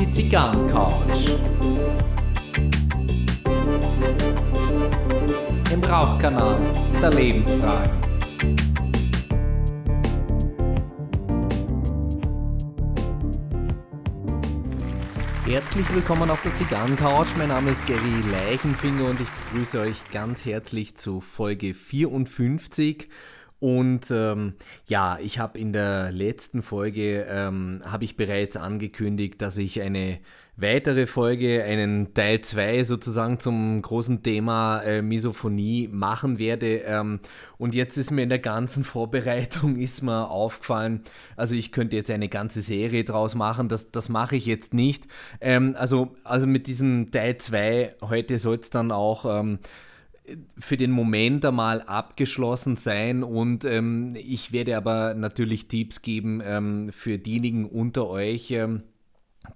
Die Zigarrencouch. Im Rauchkanal der Lebensfragen. Herzlich willkommen auf der Zigarrencouch. Mein Name ist Gary Leichenfinger und ich begrüße euch ganz herzlich zu Folge 54. Und ähm, ja, ich habe in der letzten Folge ähm, habe ich bereits angekündigt, dass ich eine weitere Folge, einen Teil 2 sozusagen zum großen Thema äh, Misophonie machen werde. Ähm, und jetzt ist mir in der ganzen Vorbereitung ist mir aufgefallen, also ich könnte jetzt eine ganze Serie draus machen, das, das mache ich jetzt nicht. Ähm, also, also mit diesem Teil 2 heute soll es dann auch ähm, für den Moment einmal abgeschlossen sein und ähm, ich werde aber natürlich Tipps geben ähm, für diejenigen unter euch, ähm,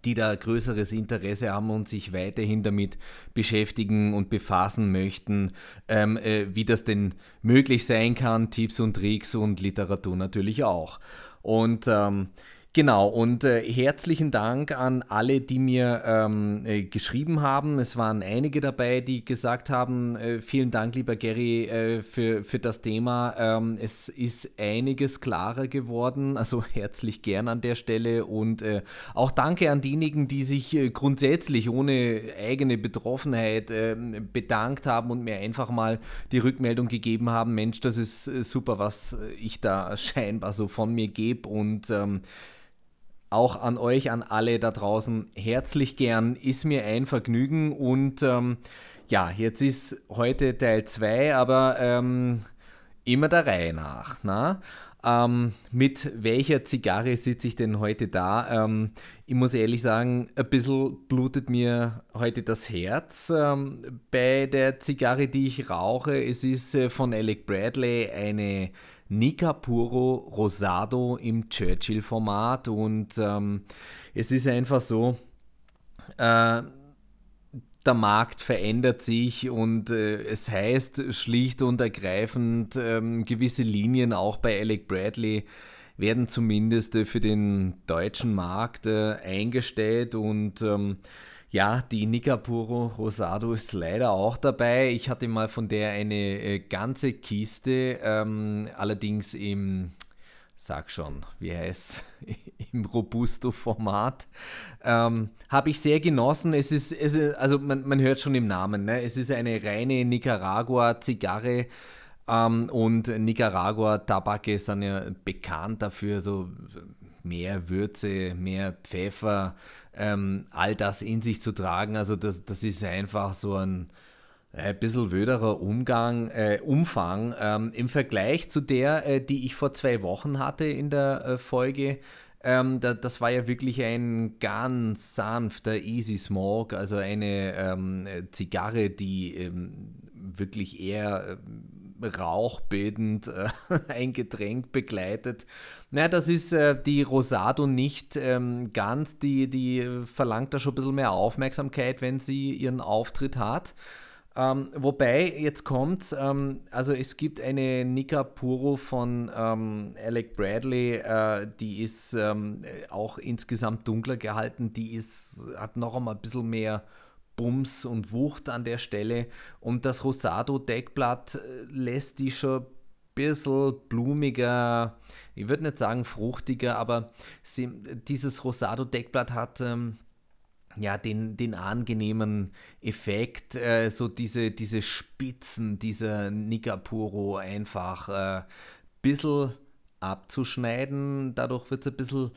die da größeres Interesse haben und sich weiterhin damit beschäftigen und befassen möchten, ähm, äh, wie das denn möglich sein kann, Tipps und Tricks und Literatur natürlich auch. Und ähm, Genau, und äh, herzlichen Dank an alle, die mir ähm, äh, geschrieben haben. Es waren einige dabei, die gesagt haben, äh, vielen Dank, lieber Gary, äh, für, für das Thema. Ähm, es ist einiges klarer geworden, also herzlich gern an der Stelle und äh, auch danke an diejenigen, die sich äh, grundsätzlich ohne eigene Betroffenheit ähm, bedankt haben und mir einfach mal die Rückmeldung gegeben haben, Mensch, das ist super, was ich da scheinbar so von mir gebe und ähm, auch an euch, an alle da draußen herzlich gern. Ist mir ein Vergnügen und ähm, ja, jetzt ist heute Teil 2, aber ähm, immer der Reihe nach. Na? Ähm, mit welcher Zigarre sitze ich denn heute da? Ähm, ich muss ehrlich sagen, ein bisschen blutet mir heute das Herz ähm, bei der Zigarre, die ich rauche. Es ist äh, von Alec Bradley eine Nicapuro Rosado im Churchill-Format und ähm, es ist einfach so, äh, der Markt verändert sich und äh, es heißt schlicht und ergreifend, ähm, gewisse Linien auch bei Alec Bradley werden zumindest äh, für den deutschen Markt äh, eingestellt und ähm, ja, die Nicapuro Rosado ist leider auch dabei. Ich hatte mal von der eine äh, ganze Kiste, ähm, allerdings im, sag schon, wie heißt im Robusto-Format. Ähm, Habe ich sehr genossen. Es ist, es ist also man, man hört schon im Namen, ne? es ist eine reine Nicaragua-Zigarre. Ähm, und Nicaragua-Tabake sind ja bekannt dafür, so mehr Würze, mehr Pfeffer, ähm, all das in sich zu tragen. Also das, das ist einfach so ein, ein bisschen wöderer Umgang, äh, Umfang ähm, im Vergleich zu der, äh, die ich vor zwei Wochen hatte in der äh, Folge. Ähm, da, das war ja wirklich ein ganz sanfter Easy Smoke, also eine ähm, Zigarre, die ähm, wirklich eher ähm, rauchbildend äh, ein Getränk begleitet. Naja, das ist äh, die Rosado nicht ähm, ganz, die, die verlangt da schon ein bisschen mehr Aufmerksamkeit, wenn sie ihren Auftritt hat. Ähm, wobei, jetzt kommt's, ähm, also es gibt eine Nika Puro von ähm, Alec Bradley, äh, die ist ähm, auch insgesamt dunkler gehalten, die ist, hat noch einmal ein bisschen mehr Bums und Wucht an der Stelle und das Rosado Deckblatt äh, lässt die schon ein bisschen blumiger, ich würde nicht sagen fruchtiger, aber sie, dieses Rosado-Deckblatt hat ähm, ja den, den angenehmen Effekt, äh, so diese, diese Spitzen dieser Nicapuro einfach ein äh, bisschen abzuschneiden. Dadurch wird es ein bisschen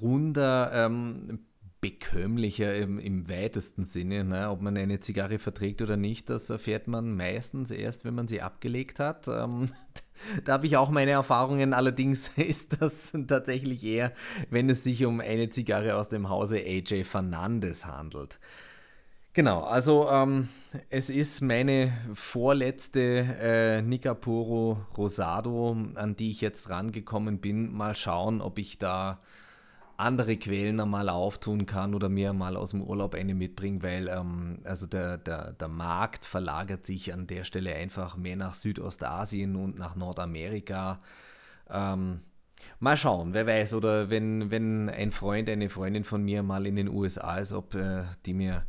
runder, ähm, bekömmlicher im, im weitesten Sinne. Ne? Ob man eine Zigarre verträgt oder nicht, das erfährt man meistens erst, wenn man sie abgelegt hat. Ähm, da habe ich auch meine Erfahrungen, allerdings ist das tatsächlich eher, wenn es sich um eine Zigarre aus dem Hause AJ Fernandez handelt. Genau, also ähm, es ist meine vorletzte äh, Nicapuro Rosado, an die ich jetzt rangekommen bin. Mal schauen, ob ich da andere Quellen einmal auftun kann oder mir mal aus dem Urlaub eine mitbringen, weil ähm, also der, der, der Markt verlagert sich an der Stelle einfach mehr nach Südostasien und nach Nordamerika. Ähm, mal schauen, wer weiß, oder wenn, wenn ein Freund, eine Freundin von mir mal in den USA ist, ob äh, die mir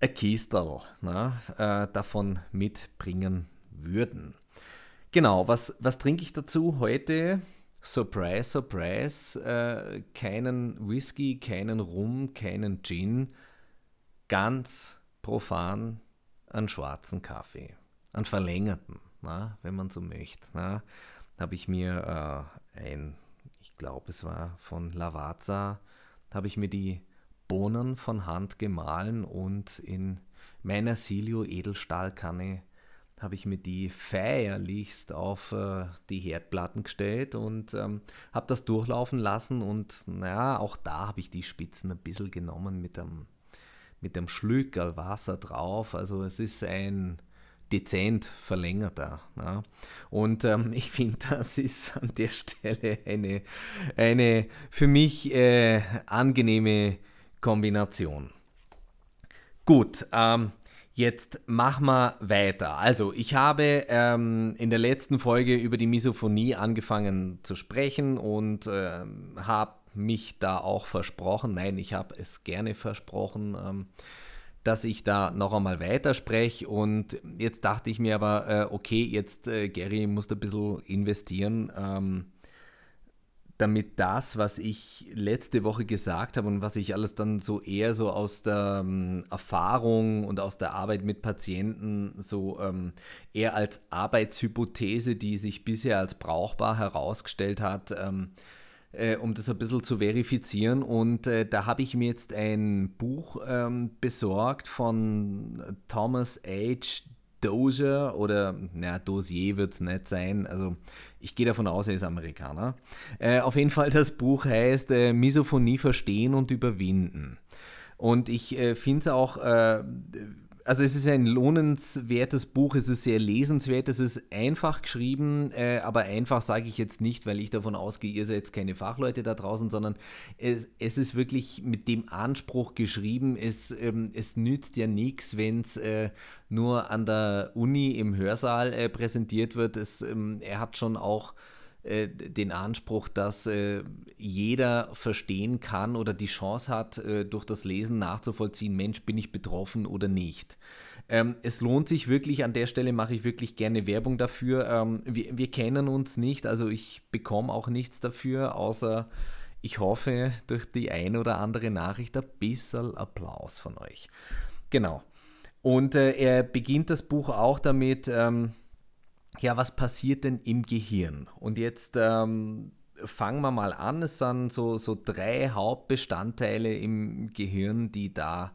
ein Kistel na, äh, davon mitbringen würden. Genau, was, was trinke ich dazu heute? Surprise, surprise, äh, keinen Whisky, keinen Rum, keinen Gin, ganz profan einen schwarzen Kaffee, einen verlängerten, na, wenn man so möchte. Habe ich mir äh, ein, ich glaube es war von Lavazza, habe ich mir die Bohnen von Hand gemahlen und in meiner Silio Edelstahlkanne habe ich mir die feierlichst auf äh, die Herdplatten gestellt und ähm, habe das durchlaufen lassen und naja, auch da habe ich die Spitzen ein bisschen genommen mit dem, mit dem Schlückerl Wasser drauf. Also es ist ein dezent verlängerter. Ja. Und ähm, ich finde, das ist an der Stelle eine, eine für mich äh, angenehme Kombination. Gut, ähm, Jetzt machen wir weiter. Also, ich habe ähm, in der letzten Folge über die Misophonie angefangen zu sprechen und äh, habe mich da auch versprochen, nein, ich habe es gerne versprochen, ähm, dass ich da noch einmal weiterspreche. Und jetzt dachte ich mir aber, äh, okay, jetzt äh, Gary musst du ein bisschen investieren. Damit das, was ich letzte Woche gesagt habe und was ich alles dann so eher so aus der ähm, Erfahrung und aus der Arbeit mit Patienten so ähm, eher als Arbeitshypothese, die sich bisher als brauchbar herausgestellt hat, ähm, äh, um das ein bisschen zu verifizieren. Und äh, da habe ich mir jetzt ein Buch ähm, besorgt von Thomas H. Dozier oder, naja, Dozier wird es nicht sein. Also ich gehe davon aus, er ist Amerikaner. Äh, auf jeden Fall, das Buch heißt äh, Misophonie verstehen und überwinden. Und ich äh, finde es auch äh, also es ist ein lohnenswertes Buch, es ist sehr lesenswert, es ist einfach geschrieben, äh, aber einfach sage ich jetzt nicht, weil ich davon ausgehe, ihr seid jetzt keine Fachleute da draußen, sondern es, es ist wirklich mit dem Anspruch geschrieben, es, ähm, es nützt ja nichts, wenn es äh, nur an der Uni im Hörsaal äh, präsentiert wird. Es, ähm, er hat schon auch äh, den Anspruch, dass äh, jeder verstehen kann oder die Chance hat, äh, durch das Lesen nachzuvollziehen, Mensch, bin ich betroffen oder nicht. Ähm, es lohnt sich wirklich, an der Stelle mache ich wirklich gerne Werbung dafür. Ähm, wir, wir kennen uns nicht, also ich bekomme auch nichts dafür, außer ich hoffe durch die ein oder andere Nachricht ein bisschen Applaus von euch. Genau. Und äh, er beginnt das Buch auch damit, ähm, ja, was passiert denn im Gehirn? Und jetzt ähm, fangen wir mal an. Es sind so, so drei Hauptbestandteile im Gehirn, die da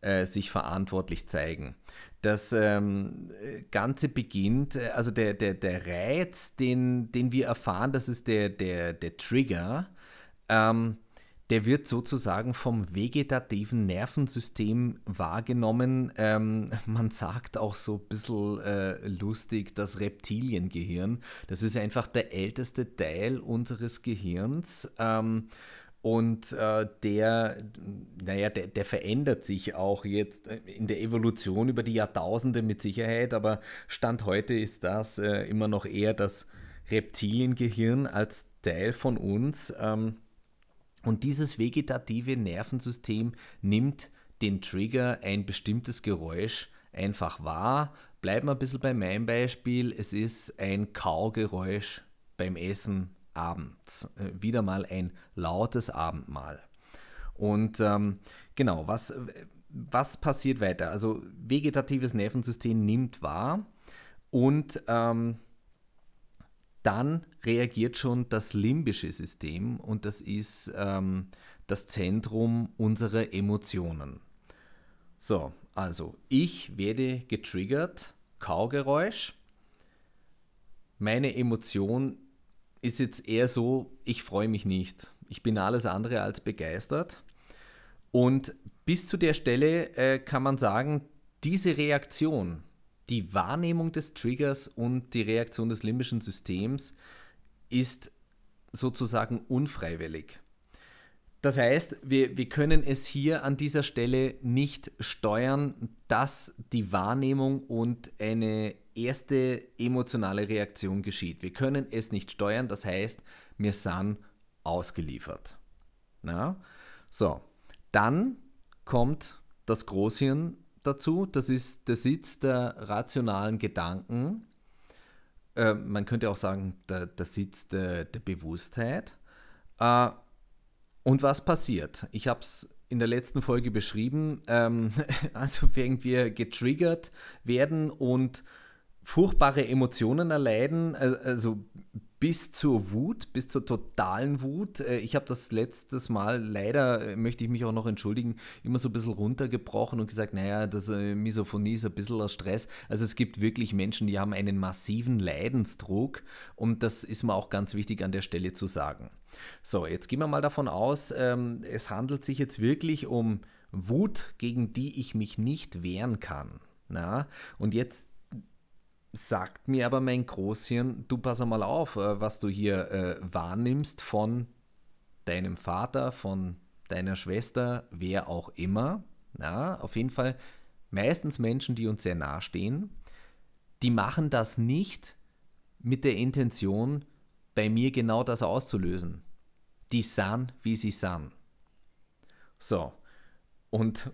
äh, sich verantwortlich zeigen. Das ähm, Ganze beginnt, äh, also der, der, der Reiz, den, den wir erfahren, das ist der, der, der Trigger. Ähm, der wird sozusagen vom vegetativen Nervensystem wahrgenommen. Ähm, man sagt auch so ein bisschen äh, lustig das Reptiliengehirn. Das ist einfach der älteste Teil unseres Gehirns. Ähm, und äh, der, naja, der, der verändert sich auch jetzt in der Evolution über die Jahrtausende mit Sicherheit, aber Stand heute ist das äh, immer noch eher das Reptiliengehirn als Teil von uns. Ähm, und dieses vegetative Nervensystem nimmt den Trigger, ein bestimmtes Geräusch, einfach wahr. Bleiben wir ein bisschen bei meinem Beispiel. Es ist ein Kaugeräusch beim Essen abends. Äh, wieder mal ein lautes Abendmahl. Und ähm, genau, was, was passiert weiter? Also vegetatives Nervensystem nimmt wahr und ähm, dann reagiert schon das limbische System und das ist ähm, das Zentrum unserer Emotionen. So, also ich werde getriggert, Kaugeräusch. Meine Emotion ist jetzt eher so, ich freue mich nicht. Ich bin alles andere als begeistert. Und bis zu der Stelle äh, kann man sagen, diese Reaktion, die Wahrnehmung des Triggers und die Reaktion des limbischen Systems ist sozusagen unfreiwillig. Das heißt, wir, wir können es hier an dieser Stelle nicht steuern, dass die Wahrnehmung und eine erste emotionale Reaktion geschieht. Wir können es nicht steuern, das heißt, wir sind ausgeliefert. Na? So, dann kommt das Großhirn dazu, das ist der Sitz der rationalen Gedanken. Äh, man könnte auch sagen, der, der Sitz der, der Bewusstheit. Äh, und was passiert? Ich habe es in der letzten Folge beschrieben. Ähm, also wenn wir getriggert werden und furchtbare Emotionen erleiden, also bis zur Wut, bis zur totalen Wut. Äh, ich habe das letztes Mal, leider äh, möchte ich mich auch noch entschuldigen, immer so ein bisschen runtergebrochen und gesagt, naja, das äh, Misophonie ist ein bisschen Stress. Also es gibt wirklich Menschen, die haben einen massiven Leidensdruck und das ist mir auch ganz wichtig an der Stelle zu sagen. So, jetzt gehen wir mal davon aus, ähm, es handelt sich jetzt wirklich um Wut, gegen die ich mich nicht wehren kann. Na? Und jetzt sagt mir aber mein Großhirn, du pass mal auf, äh, was du hier äh, wahrnimmst von deinem Vater, von deiner Schwester, wer auch immer. Ja, auf jeden Fall meistens Menschen, die uns sehr nahestehen, die machen das nicht mit der Intention, bei mir genau das auszulösen. Die sahen, wie sie sahen. So, und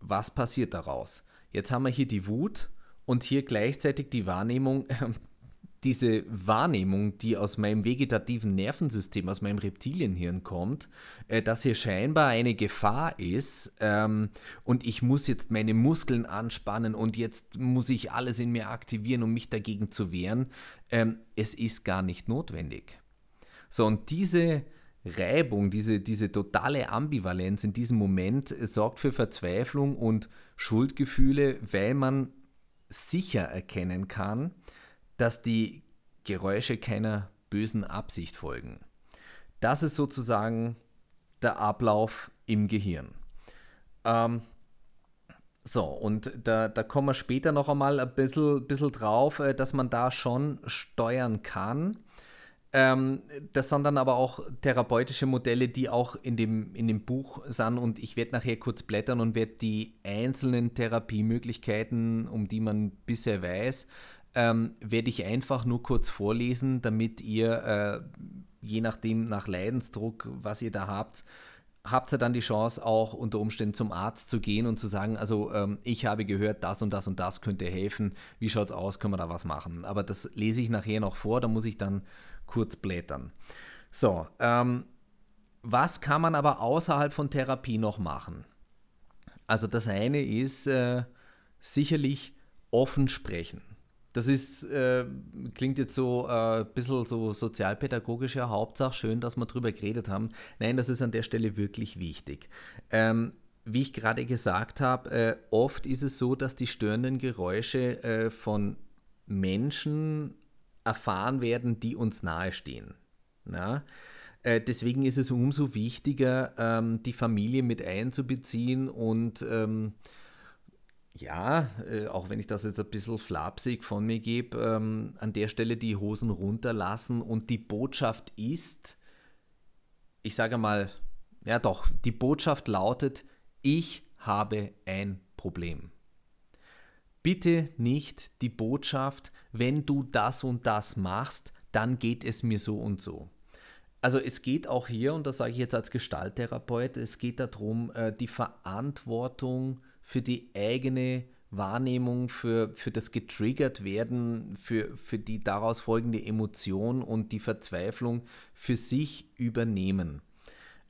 was passiert daraus? Jetzt haben wir hier die Wut und hier gleichzeitig die Wahrnehmung, äh, diese Wahrnehmung, die aus meinem vegetativen Nervensystem, aus meinem Reptilienhirn kommt, äh, dass hier scheinbar eine Gefahr ist ähm, und ich muss jetzt meine Muskeln anspannen und jetzt muss ich alles in mir aktivieren, um mich dagegen zu wehren. Ähm, es ist gar nicht notwendig. So, und diese Reibung, diese, diese totale Ambivalenz in diesem Moment sorgt für Verzweiflung und Schuldgefühle, weil man sicher erkennen kann, dass die Geräusche keiner bösen Absicht folgen. Das ist sozusagen der Ablauf im Gehirn. Ähm, so, und da, da kommen wir später noch einmal ein bisschen, bisschen drauf, äh, dass man da schon steuern kann. Ähm, das sind dann aber auch therapeutische Modelle, die auch in dem, in dem Buch sind und ich werde nachher kurz blättern und werde die einzelnen Therapiemöglichkeiten, um die man bisher weiß, ähm, werde ich einfach nur kurz vorlesen, damit ihr, äh, je nachdem nach Leidensdruck, was ihr da habt, habt ihr dann die Chance, auch unter Umständen zum Arzt zu gehen und zu sagen, also ähm, ich habe gehört, das und das und das könnte helfen, wie schaut es aus, können wir da was machen. Aber das lese ich nachher noch vor, da muss ich dann kurz blättern. So, ähm, was kann man aber außerhalb von Therapie noch machen? Also das eine ist äh, sicherlich offen sprechen. Das ist, äh, klingt jetzt so ein äh, bisschen so sozialpädagogisch, ja, Hauptsache schön, dass wir drüber geredet haben. Nein, das ist an der Stelle wirklich wichtig. Ähm, wie ich gerade gesagt habe, äh, oft ist es so, dass die störenden Geräusche äh, von Menschen erfahren werden, die uns nahestehen. Ja? Äh, deswegen ist es umso wichtiger, ähm, die Familie mit einzubeziehen und ähm, ja, äh, auch wenn ich das jetzt ein bisschen flapsig von mir gebe, ähm, an der Stelle die Hosen runterlassen und die Botschaft ist, ich sage mal, ja doch, die Botschaft lautet, ich habe ein Problem. Bitte nicht die Botschaft, wenn du das und das machst, dann geht es mir so und so. Also es geht auch hier, und das sage ich jetzt als Gestalttherapeut, es geht darum, äh, die Verantwortung für die eigene Wahrnehmung, für, für das getriggert werden, für, für die daraus folgende Emotion und die Verzweiflung für sich übernehmen.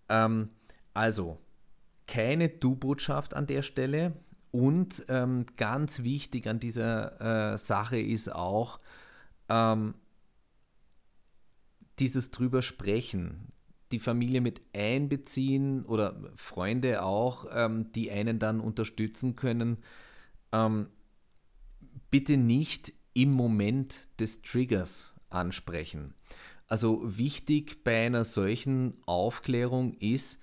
Ähm, also keine Du-Botschaft an der Stelle. Und ähm, ganz wichtig an dieser äh, Sache ist auch ähm, dieses drüber sprechen, die Familie mit einbeziehen oder Freunde auch, ähm, die einen dann unterstützen können. Ähm, bitte nicht im Moment des Triggers ansprechen. Also wichtig bei einer solchen Aufklärung ist,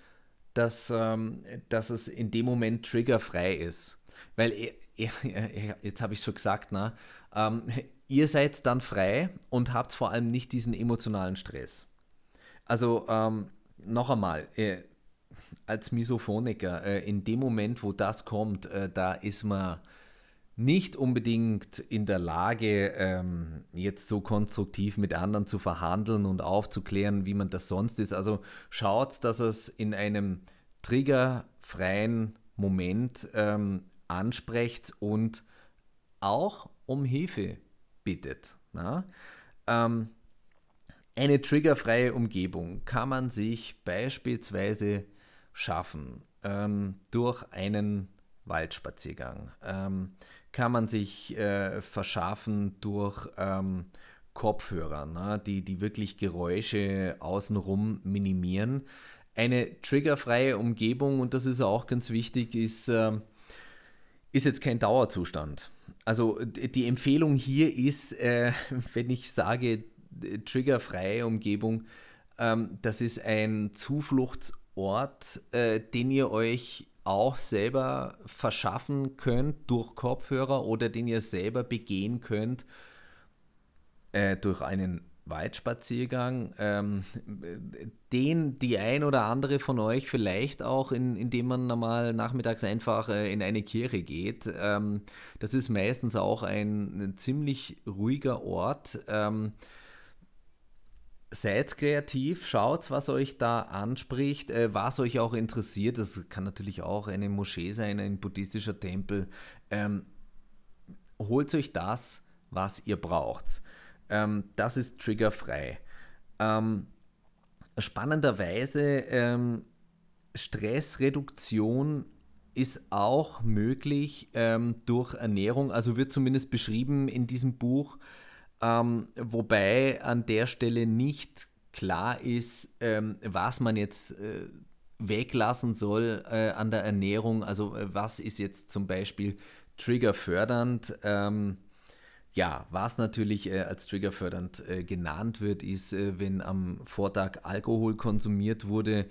dass, ähm, dass es in dem Moment triggerfrei ist. Weil, jetzt habe ich schon gesagt, na, ähm, ihr seid dann frei und habt vor allem nicht diesen emotionalen Stress. Also ähm, noch einmal, äh, als Misophoniker, äh, in dem Moment, wo das kommt, äh, da ist man nicht unbedingt in der Lage, ähm, jetzt so konstruktiv mit anderen zu verhandeln und aufzuklären, wie man das sonst ist. Also schaut, dass es in einem triggerfreien Moment ähm, ansprecht und auch um Hilfe bittet. Ähm, eine triggerfreie Umgebung kann man sich beispielsweise schaffen ähm, durch einen Waldspaziergang. Ähm, kann man sich äh, verschaffen durch ähm, Kopfhörer, ne, die, die wirklich Geräusche außenrum minimieren. Eine triggerfreie Umgebung, und das ist auch ganz wichtig, ist, äh, ist jetzt kein Dauerzustand. Also die Empfehlung hier ist, äh, wenn ich sage triggerfreie Umgebung, ähm, das ist ein Zufluchtsort, äh, den ihr euch auch selber verschaffen könnt durch Kopfhörer oder den ihr selber begehen könnt äh, durch einen Waldspaziergang, ähm, den die ein oder andere von euch vielleicht auch, in, indem man normal nachmittags einfach äh, in eine Kirche geht. Ähm, das ist meistens auch ein, ein ziemlich ruhiger Ort. Ähm, seid kreativ, schaut, was euch da anspricht, äh, was euch auch interessiert. Das kann natürlich auch eine Moschee sein, ein buddhistischer Tempel. Ähm, holt euch das, was ihr braucht. Ähm, das ist triggerfrei. Ähm, spannenderweise, ähm, Stressreduktion ist auch möglich ähm, durch Ernährung, also wird zumindest beschrieben in diesem Buch ähm, wobei an der Stelle nicht klar ist, ähm, was man jetzt äh, weglassen soll äh, an der Ernährung. Also äh, was ist jetzt zum Beispiel triggerfördernd? Ähm, ja, was natürlich äh, als triggerfördernd äh, genannt wird, ist, äh, wenn am Vortag Alkohol konsumiert wurde,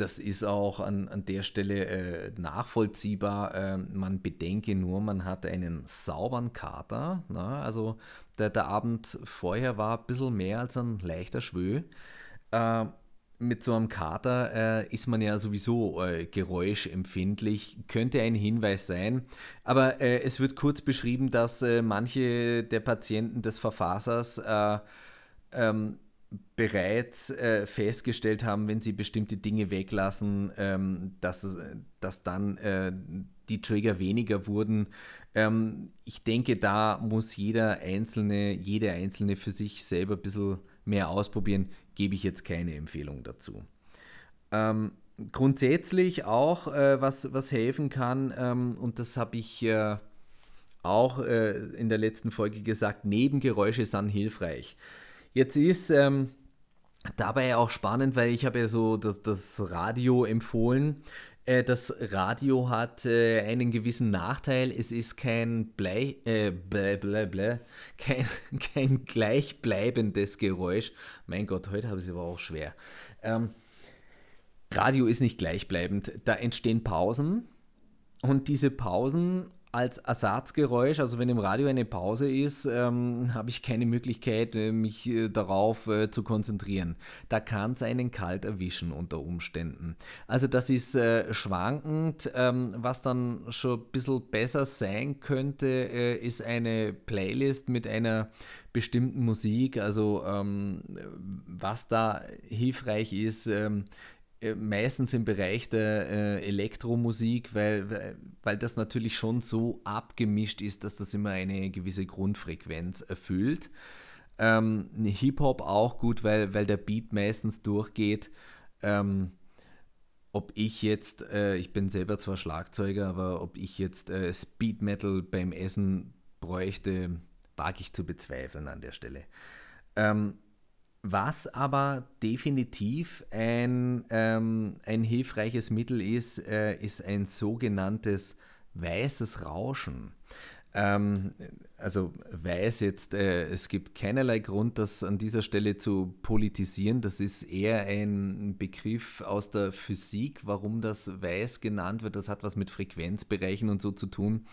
das ist auch an, an der Stelle äh, nachvollziehbar. Äh, man bedenke nur, man hat einen sauberen Kater. Na? Also der, der Abend vorher war ein bisschen mehr als ein leichter Schwö. Äh, mit so einem Kater äh, ist man ja sowieso äh, geräuschempfindlich, könnte ein Hinweis sein. Aber äh, es wird kurz beschrieben, dass äh, manche der Patienten des Verfassers ähm, bereits äh, festgestellt haben, wenn sie bestimmte Dinge weglassen, ähm, dass, dass dann äh, die Trigger weniger wurden. Ähm, ich denke, da muss jeder Einzelne, jede Einzelne für sich selber ein bisschen mehr ausprobieren. Gebe ich jetzt keine Empfehlung dazu. Ähm, grundsätzlich auch, äh, was, was helfen kann, ähm, und das habe ich äh, auch äh, in der letzten Folge gesagt, Nebengeräusche sind hilfreich. Jetzt ist ähm, dabei auch spannend, weil ich habe ja so das, das Radio empfohlen. Äh, das Radio hat äh, einen gewissen Nachteil. Es ist kein Blei, äh, blä, blä, blä, kein, kein gleichbleibendes Geräusch. Mein Gott, heute habe ich es aber auch schwer. Ähm, Radio ist nicht gleichbleibend. Da entstehen Pausen und diese Pausen als Ersatzgeräusch, also wenn im Radio eine Pause ist, ähm, habe ich keine Möglichkeit, äh, mich äh, darauf äh, zu konzentrieren. Da kann es einen kalt erwischen unter Umständen. Also das ist äh, schwankend. Ähm, was dann schon ein bisschen besser sein könnte, äh, ist eine Playlist mit einer bestimmten Musik. Also ähm, was da hilfreich ist, ähm, äh, meistens im Bereich der äh, Elektromusik, weil, weil das natürlich schon so abgemischt ist, dass das immer eine gewisse Grundfrequenz erfüllt. Ähm, Hip-Hop auch gut, weil, weil der Beat meistens durchgeht. Ähm, ob ich jetzt, äh, ich bin selber zwar Schlagzeuger, aber ob ich jetzt äh, Speed Metal beim Essen bräuchte, wage ich zu bezweifeln an der Stelle. Ähm, was aber definitiv ein, ähm, ein hilfreiches Mittel ist, äh, ist ein sogenanntes weißes Rauschen. Ähm, also weiß jetzt, äh, es gibt keinerlei Grund, das an dieser Stelle zu politisieren. Das ist eher ein Begriff aus der Physik, warum das weiß genannt wird. Das hat was mit Frequenzbereichen und so zu tun.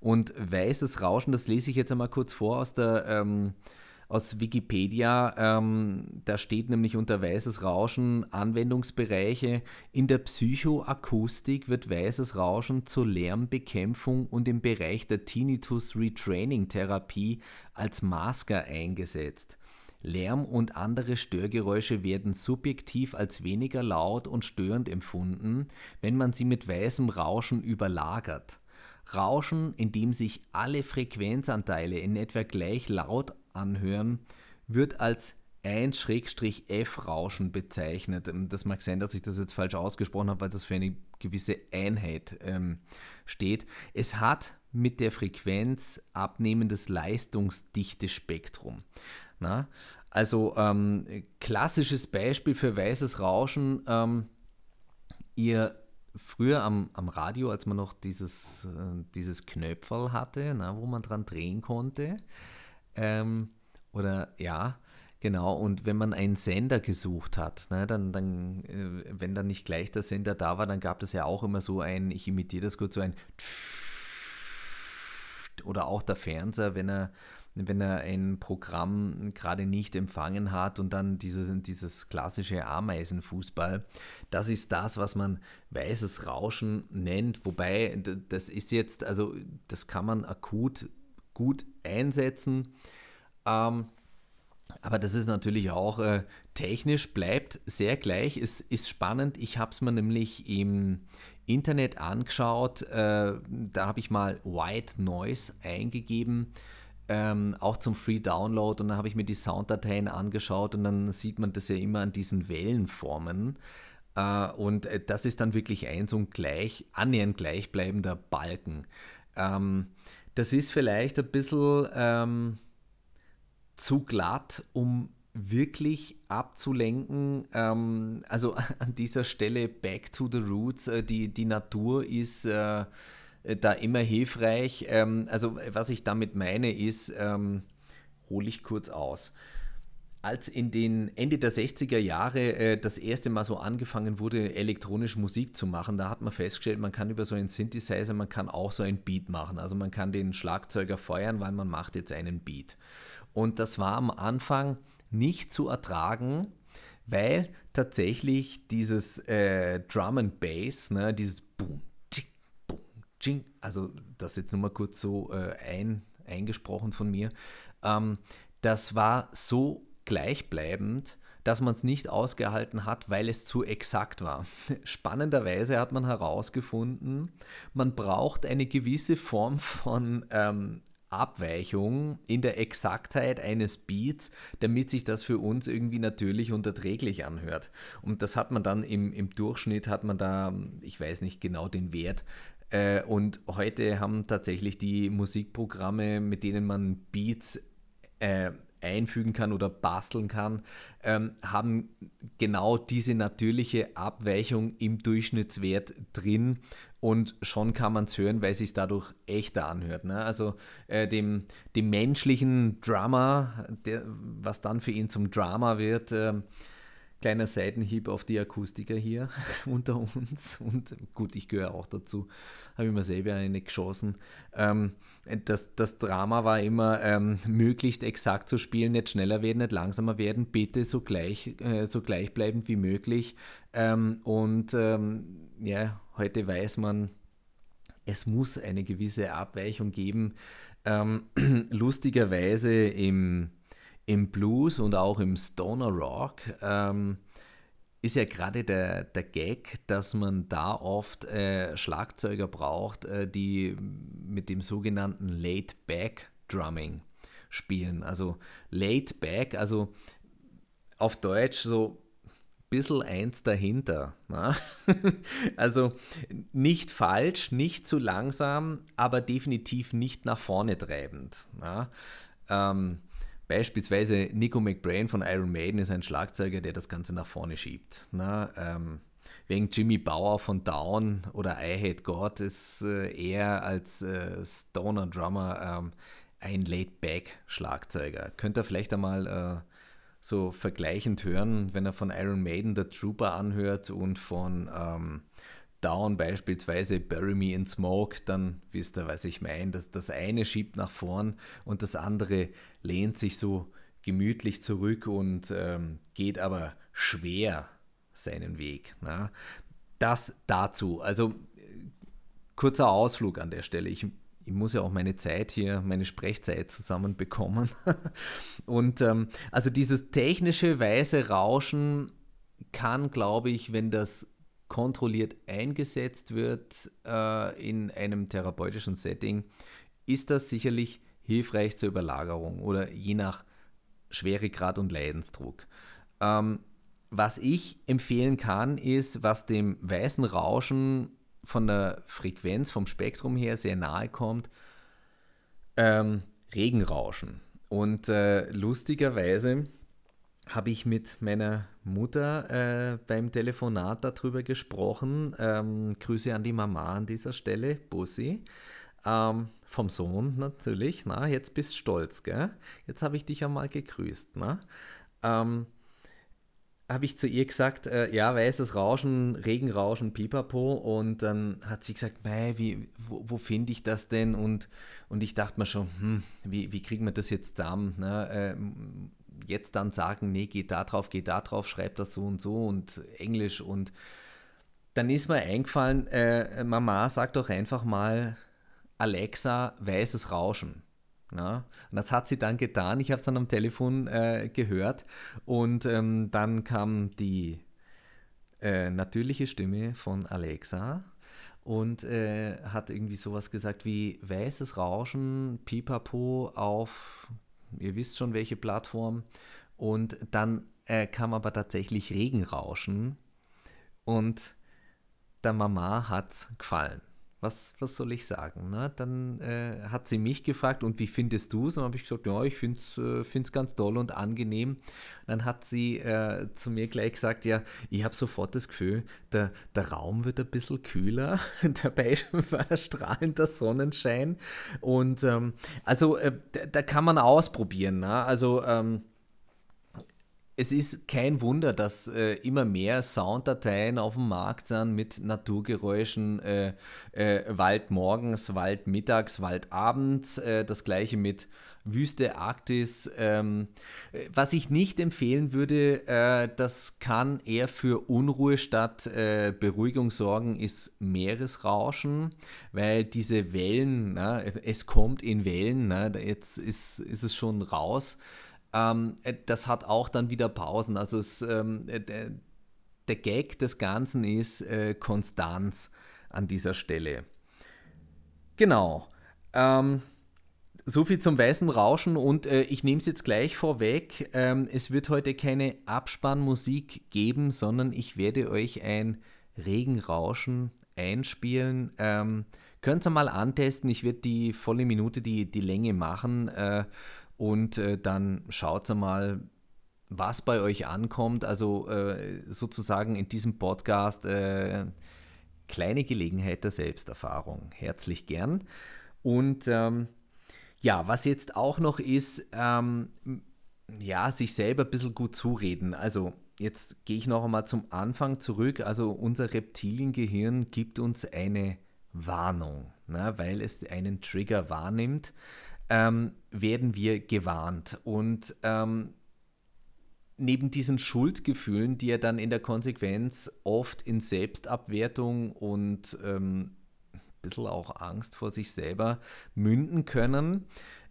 Und weißes Rauschen, das lese ich jetzt einmal kurz vor aus der... Ähm, aus Wikipedia. Ähm, da steht nämlich unter weißes Rauschen Anwendungsbereiche. In der Psychoakustik wird weißes Rauschen zur Lärmbekämpfung und im Bereich der Tinnitus Retraining Therapie als Masker eingesetzt. Lärm und andere Störgeräusche werden subjektiv als weniger laut und störend empfunden, wenn man sie mit weißem Rauschen überlagert. Rauschen, in dem sich alle Frequenzanteile in etwa gleich laut anhören, wird als 1-F-Rauschen bezeichnet. Ähm, das mag sein, dass ich das jetzt falsch ausgesprochen habe, weil das für eine gewisse Einheit ähm, steht. Es hat mit der Frequenz abnehmendes Leistungsdichtespektrum. Na? Also ähm, klassisches Beispiel für weißes Rauschen. Ähm, ihr früher am, am Radio, als man noch dieses, äh, dieses Knöpferl hatte, na, wo man dran drehen konnte, ähm, oder ja, genau, und wenn man einen Sender gesucht hat, ne, dann, dann äh, wenn dann nicht gleich der Sender da war, dann gab es ja auch immer so ein, ich imitiere das kurz, so ein oder auch der Fernseher, wenn er wenn er ein Programm gerade nicht empfangen hat und dann dieses, dieses klassische Ameisenfußball. Das ist das, was man weißes Rauschen nennt, wobei das ist jetzt, also das kann man akut gut einsetzen. Ähm, aber das ist natürlich auch äh, technisch, bleibt sehr gleich. Es ist spannend. Ich habe es mir nämlich im Internet angeschaut. Äh, da habe ich mal White Noise eingegeben ähm, auch zum Free Download und dann habe ich mir die Sounddateien angeschaut und dann sieht man das ja immer an diesen Wellenformen. Äh, und äh, das ist dann wirklich ein so ein gleich, annähernd gleichbleibender Balken. Ähm, das ist vielleicht ein bisschen ähm, zu glatt, um wirklich abzulenken. Ähm, also an dieser Stelle back to the roots. Äh, die, die Natur ist äh, äh, da immer hilfreich. Ähm, also was ich damit meine ist, ähm, hole ich kurz aus. Als in den Ende der 60er Jahre äh, das erste Mal so angefangen wurde, elektronische Musik zu machen, da hat man festgestellt, man kann über so einen Synthesizer, man kann auch so ein Beat machen. Also man kann den Schlagzeuger feuern, weil man macht jetzt einen Beat. Und das war am Anfang nicht zu ertragen, weil tatsächlich dieses äh, Drum and Bass, ne, dieses Boom, also das jetzt nur mal kurz so äh, ein, eingesprochen von mir, ähm, das war so gleichbleibend, dass man es nicht ausgehalten hat, weil es zu exakt war. Spannenderweise hat man herausgefunden, man braucht eine gewisse Form von ähm, Abweichung in der Exaktheit eines Beats, damit sich das für uns irgendwie natürlich und erträglich anhört. Und das hat man dann im, im Durchschnitt, hat man da, ich weiß nicht genau den Wert, äh, und heute haben tatsächlich die Musikprogramme, mit denen man Beats äh, einfügen kann oder basteln kann, ähm, haben genau diese natürliche Abweichung im Durchschnittswert drin und schon kann man es hören, weil es sich dadurch echter anhört. Ne? Also äh, dem, dem menschlichen Drama, der, was dann für ihn zum Drama wird, äh, kleiner Seitenhieb auf die Akustiker hier unter uns und gut, ich gehöre auch dazu habe ich mir selber eine geschossen. Ähm, das, das Drama war immer, ähm, möglichst exakt zu spielen, nicht schneller werden, nicht langsamer werden, bitte so, gleich, äh, so gleichbleibend wie möglich. Ähm, und ähm, ja, heute weiß man, es muss eine gewisse Abweichung geben. Ähm, lustigerweise im, im Blues und auch im Stoner Rock ähm, ist ja gerade der, der Gag, dass man da oft äh, Schlagzeuger braucht, äh, die mit dem sogenannten Laid-Back-Drumming spielen. Also Laid-Back, also auf Deutsch so ein bisschen eins dahinter. Na? also nicht falsch, nicht zu langsam, aber definitiv nicht nach vorne treibend. Na? Ähm, Beispielsweise Nico McBrain von Iron Maiden ist ein Schlagzeuger, der das Ganze nach vorne schiebt. Na, ähm, wegen Jimmy Bauer von Down oder I Hate God ist äh, er als äh, Stoner Drummer ähm, ein Laid-Back-Schlagzeuger. Könnt ihr vielleicht einmal äh, so vergleichend hören, wenn er von Iron Maiden The Trooper anhört und von ähm, Down beispielsweise Bury Me in Smoke, dann wisst ihr, was ich meine. Das, das eine schiebt nach vorn und das andere lehnt sich so gemütlich zurück und ähm, geht aber schwer seinen Weg. Na? Das dazu. Also kurzer Ausflug an der Stelle. Ich, ich muss ja auch meine Zeit hier, meine Sprechzeit zusammenbekommen. und ähm, also dieses technische weiße Rauschen kann, glaube ich, wenn das kontrolliert eingesetzt wird äh, in einem therapeutischen Setting, ist das sicherlich hilfreich zur Überlagerung oder je nach Schweregrad und Leidensdruck. Ähm, was ich empfehlen kann, ist, was dem weißen Rauschen von der Frequenz, vom Spektrum her sehr nahe kommt, ähm, Regenrauschen. Und äh, lustigerweise habe ich mit meiner Mutter äh, beim Telefonat darüber gesprochen. Ähm, Grüße an die Mama an dieser Stelle, Bussi. Ähm, vom Sohn natürlich. Na, jetzt bist du stolz, gell? Jetzt habe ich dich einmal gegrüßt. Na? Ähm, habe ich zu ihr gesagt, äh, ja, weißes Rauschen, Regenrauschen, pipapo. Und dann hat sie gesagt, mei, wie, wo, wo finde ich das denn? Und, und ich dachte mir schon, hm, wie, wie kriegen wir das jetzt zusammen? Ne? Äh, jetzt dann sagen, nee, geht da drauf, geht da drauf, schreibt das so und so und Englisch. Und dann ist mir eingefallen, äh, Mama, sag doch einfach mal, Alexa, weißes Rauschen. Ja, und das hat sie dann getan. Ich habe es dann am Telefon äh, gehört und ähm, dann kam die äh, natürliche Stimme von Alexa und äh, hat irgendwie sowas gesagt wie weißes Rauschen, pipapo auf, ihr wisst schon welche Plattform. Und dann äh, kam aber tatsächlich Regenrauschen und der Mama hat es gefallen was, was soll ich sagen? Ne? Dann äh, hat sie mich gefragt, und wie findest du es? Und habe ich gesagt, ja, ich finde es äh, ganz toll und angenehm. Dann hat sie äh, zu mir gleich gesagt, ja, ich habe sofort das Gefühl, der, der Raum wird ein bisschen kühler, dabei war strahlender Sonnenschein. Und ähm, also äh, da, da, kann man ausprobieren. Ne? Also ähm, es ist kein Wunder, dass äh, immer mehr Sounddateien auf dem Markt sind mit Naturgeräuschen, äh, äh, Wald morgens, Wald mittags, Wald abends, äh, das gleiche mit Wüste, Arktis. Ähm, was ich nicht empfehlen würde, äh, das kann eher für Unruhe statt äh, Beruhigung sorgen, ist Meeresrauschen, weil diese Wellen, na, es kommt in Wellen, na, jetzt ist, ist es schon raus. Ähm, äh, das hat auch dann wieder Pausen. Also es, ähm, äh, der, der, Gag des Ganzen ist äh, Konstanz an dieser Stelle. Genau. Ähm, so viel zum weißen Rauschen und äh, ich nehme es jetzt gleich vorweg. Ähm, es wird heute keine Abspannmusik geben, sondern ich werde euch ein Regenrauschen einspielen. Ähm, könnt ihr mal antesten. Ich werde die volle Minute die, die Länge machen. Äh, und äh, dann schaut mal, was bei euch ankommt. Also äh, sozusagen in diesem Podcast äh, kleine Gelegenheit der Selbsterfahrung. Herzlich gern. Und ähm, ja, was jetzt auch noch ist, ähm, ja, sich selber ein bisschen gut zureden. Also jetzt gehe ich noch einmal zum Anfang zurück. Also unser Reptiliengehirn gibt uns eine Warnung, ne, weil es einen Trigger wahrnimmt ähm, werden wir gewarnt. Und ähm, neben diesen Schuldgefühlen, die ja dann in der Konsequenz oft in Selbstabwertung und ähm, ein bisschen auch Angst vor sich selber münden können,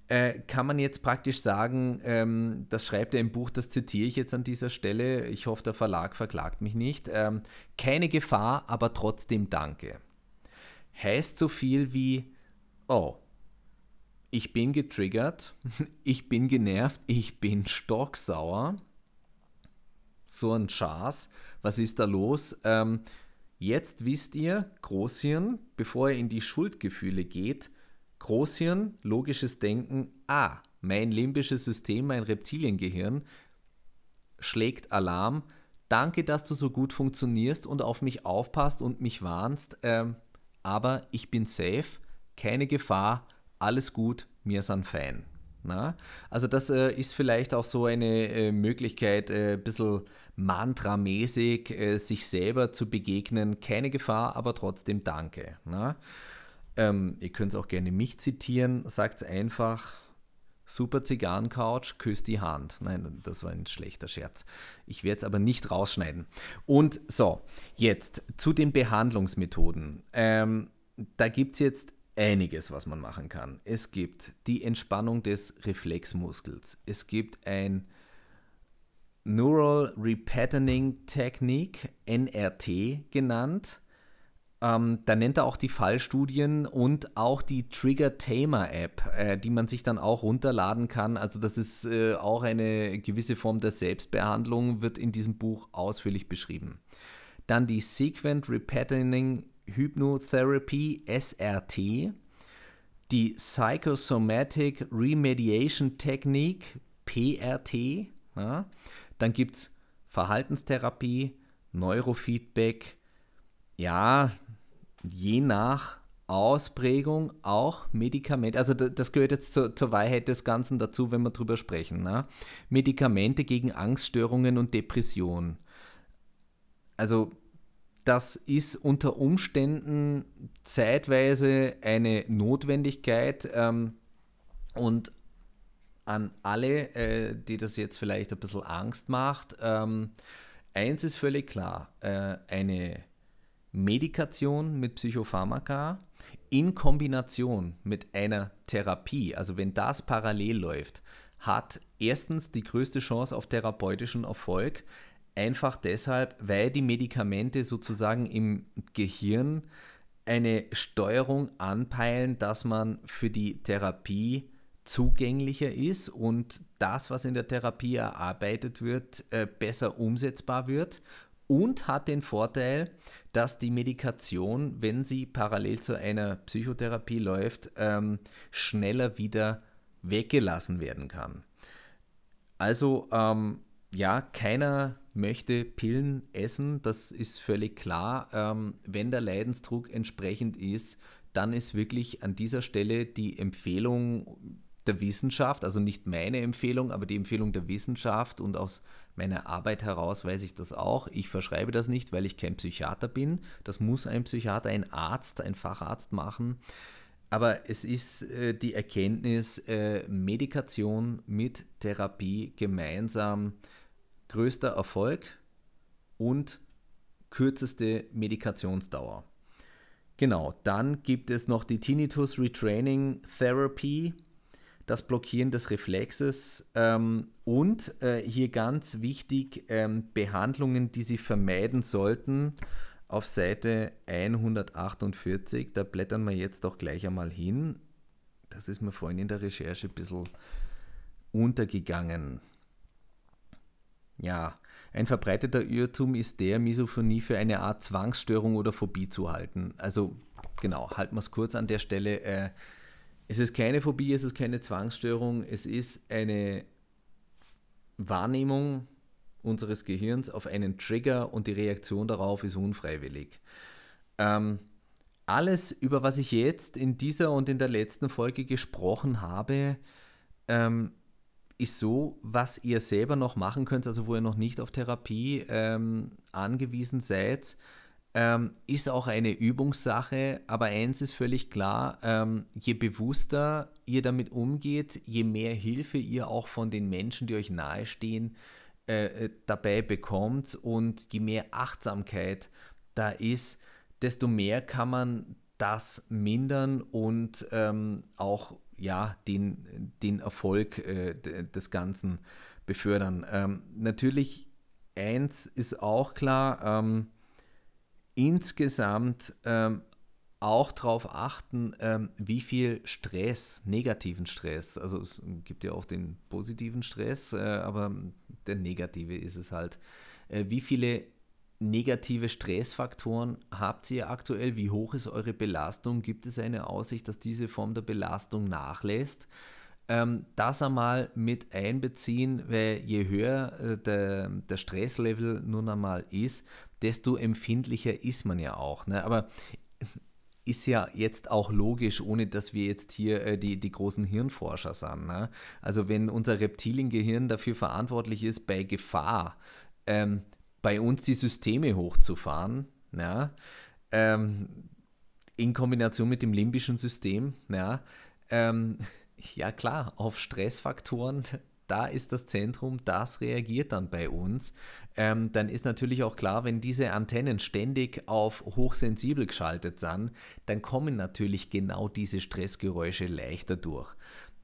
äh, kann man jetzt praktisch sagen, ähm, das schreibt er im Buch, das zitiere ich jetzt an dieser Stelle, ich hoffe, der Verlag verklagt mich nicht, ähm, keine Gefahr, aber trotzdem danke. Heißt so viel wie, oh, ich bin getriggert, ich bin genervt, ich bin stocksauer. So ein Schaß. Was ist da los? Ähm, jetzt wisst ihr, Großhirn, bevor ihr in die Schuldgefühle geht, Großhirn, logisches Denken, ah, mein limbisches System, mein Reptiliengehirn schlägt Alarm. Danke, dass du so gut funktionierst und auf mich aufpasst und mich warnst. Ähm, aber ich bin safe, keine Gefahr, alles gut, mir sind Fan. Na? Also das äh, ist vielleicht auch so eine äh, Möglichkeit, äh, ein bisschen mantramäßig äh, sich selber zu begegnen. Keine Gefahr, aber trotzdem danke. Na? Ähm, ihr könnt es auch gerne mich zitieren. Sagt es einfach, super Zigarrencouch, küsst die Hand. Nein, das war ein schlechter Scherz. Ich werde es aber nicht rausschneiden. Und so, jetzt zu den Behandlungsmethoden. Ähm, da gibt es jetzt einiges, was man machen kann. Es gibt die Entspannung des Reflexmuskels. Es gibt ein Neural Repatterning Technique, NRT genannt. Ähm, da nennt er auch die Fallstudien und auch die Trigger Tamer App, äh, die man sich dann auch runterladen kann. Also das ist äh, auch eine gewisse Form der Selbstbehandlung, wird in diesem Buch ausführlich beschrieben. Dann die Sequent Repatterning Hypnotherapy, SRT, die Psychosomatic Remediation Technique, PRT. Ja. Dann gibt es Verhaltenstherapie, Neurofeedback, ja, je nach Ausprägung auch Medikamente, also das gehört jetzt zur, zur, Wahrheit des Ganzen dazu, wenn wir drüber sprechen. Ne? Medikamente gegen Angststörungen und Depression. Also das ist unter Umständen zeitweise eine Notwendigkeit ähm, und an alle, äh, die das jetzt vielleicht ein bisschen Angst macht, ähm, eins ist völlig klar, äh, eine Medikation mit Psychopharmaka in Kombination mit einer Therapie, also wenn das parallel läuft, hat erstens die größte Chance auf therapeutischen Erfolg, einfach deshalb, weil die Medikamente sozusagen im Gehirn eine Steuerung anpeilen, dass man für die Therapie zugänglicher ist und das, was in der Therapie erarbeitet wird, äh, besser umsetzbar wird und hat den Vorteil, dass die Medikation, wenn sie parallel zu einer Psychotherapie läuft, ähm, schneller wieder weggelassen werden kann. Also ähm, ja, keiner möchte Pillen essen, das ist völlig klar. Ähm, wenn der Leidensdruck entsprechend ist, dann ist wirklich an dieser Stelle die Empfehlung der Wissenschaft, also nicht meine Empfehlung, aber die Empfehlung der Wissenschaft und aus meiner Arbeit heraus weiß ich das auch. Ich verschreibe das nicht, weil ich kein Psychiater bin. Das muss ein Psychiater, ein Arzt, ein Facharzt machen. Aber es ist äh, die Erkenntnis, äh, Medikation mit Therapie gemeinsam größter Erfolg und kürzeste Medikationsdauer. Genau, dann gibt es noch die Tinnitus Retraining Therapy das Blockieren des Reflexes ähm, und äh, hier ganz wichtig ähm, Behandlungen, die Sie vermeiden sollten. Auf Seite 148, da blättern wir jetzt doch gleich einmal hin. Das ist mir vorhin in der Recherche ein bisschen untergegangen. Ja, ein verbreiteter Irrtum ist der, Misophonie für eine Art Zwangsstörung oder Phobie zu halten. Also genau, halten wir es kurz an der Stelle. Äh, es ist keine Phobie, es ist keine Zwangsstörung, es ist eine Wahrnehmung unseres Gehirns auf einen Trigger und die Reaktion darauf ist unfreiwillig. Ähm, alles, über was ich jetzt in dieser und in der letzten Folge gesprochen habe, ähm, ist so, was ihr selber noch machen könnt, also wo ihr noch nicht auf Therapie ähm, angewiesen seid, ähm, ist auch eine Übungssache, aber eins ist völlig klar, ähm, je bewusster ihr damit umgeht, je mehr Hilfe ihr auch von den Menschen, die euch nahestehen, äh, äh, dabei bekommt und je mehr Achtsamkeit da ist, desto mehr kann man das mindern und ähm, auch ja, den, den Erfolg äh, des Ganzen befördern. Ähm, natürlich, eins ist auch klar, ähm, insgesamt ähm, auch darauf achten, ähm, wie viel Stress, negativen Stress, also es gibt ja auch den positiven Stress, äh, aber der negative ist es halt, äh, wie viele negative Stressfaktoren habt ihr aktuell? Wie hoch ist eure Belastung? Gibt es eine Aussicht, dass diese Form der Belastung nachlässt? Ähm, das einmal mit einbeziehen, weil je höher äh, der, der Stresslevel nun einmal ist, desto empfindlicher ist man ja auch. Ne? Aber ist ja jetzt auch logisch, ohne dass wir jetzt hier äh, die, die großen Hirnforscher sind. Ne? Also wenn unser Reptiliengehirn dafür verantwortlich ist, bei Gefahr ähm, bei uns die Systeme hochzufahren, ja, ähm, in Kombination mit dem limbischen System, ja, ähm, ja klar, auf Stressfaktoren, da ist das Zentrum, das reagiert dann bei uns. Ähm, dann ist natürlich auch klar, wenn diese Antennen ständig auf hochsensibel geschaltet sind, dann kommen natürlich genau diese Stressgeräusche leichter durch.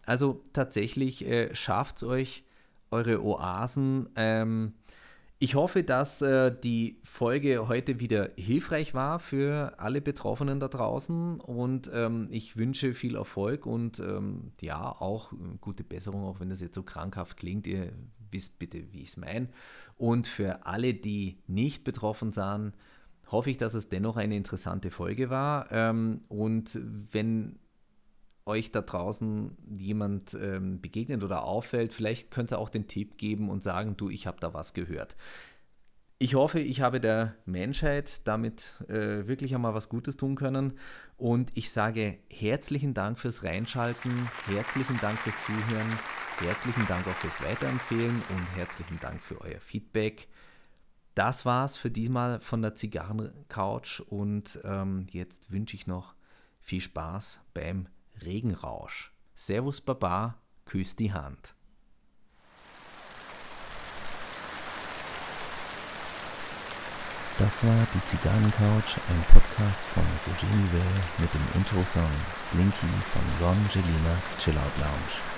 Also tatsächlich äh, schafft es euch, eure Oasen ähm, ich hoffe, dass äh, die Folge heute wieder hilfreich war für alle Betroffenen da draußen und ähm, ich wünsche viel Erfolg und ähm, ja, auch gute Besserung, auch wenn das jetzt so krankhaft klingt. Ihr wisst bitte, wie ich es meine. Und für alle, die nicht betroffen sind, hoffe ich, dass es dennoch eine interessante Folge war. Ähm, und wenn euch da draußen jemand ähm, begegnet oder auffällt, vielleicht könnt ihr auch den Tipp geben und sagen, du, ich habe da was gehört. Ich hoffe, ich habe der Menschheit damit äh, wirklich einmal was Gutes tun können. Und ich sage herzlichen Dank fürs Reinschalten, herzlichen Dank fürs Zuhören, herzlichen Dank auch fürs Weiterempfehlen und herzlichen Dank für euer Feedback. Das war's für diesmal von der Zigarrencouch und ähm, jetzt wünsche ich noch viel Spaß beim Regenrausch. Servus Baba, küss die Hand. Das war die Zigarrencouch, ein Podcast von Roger Nivelle mit dem Intro-Song Slinky von Ron Gelinas Chillout Lounge.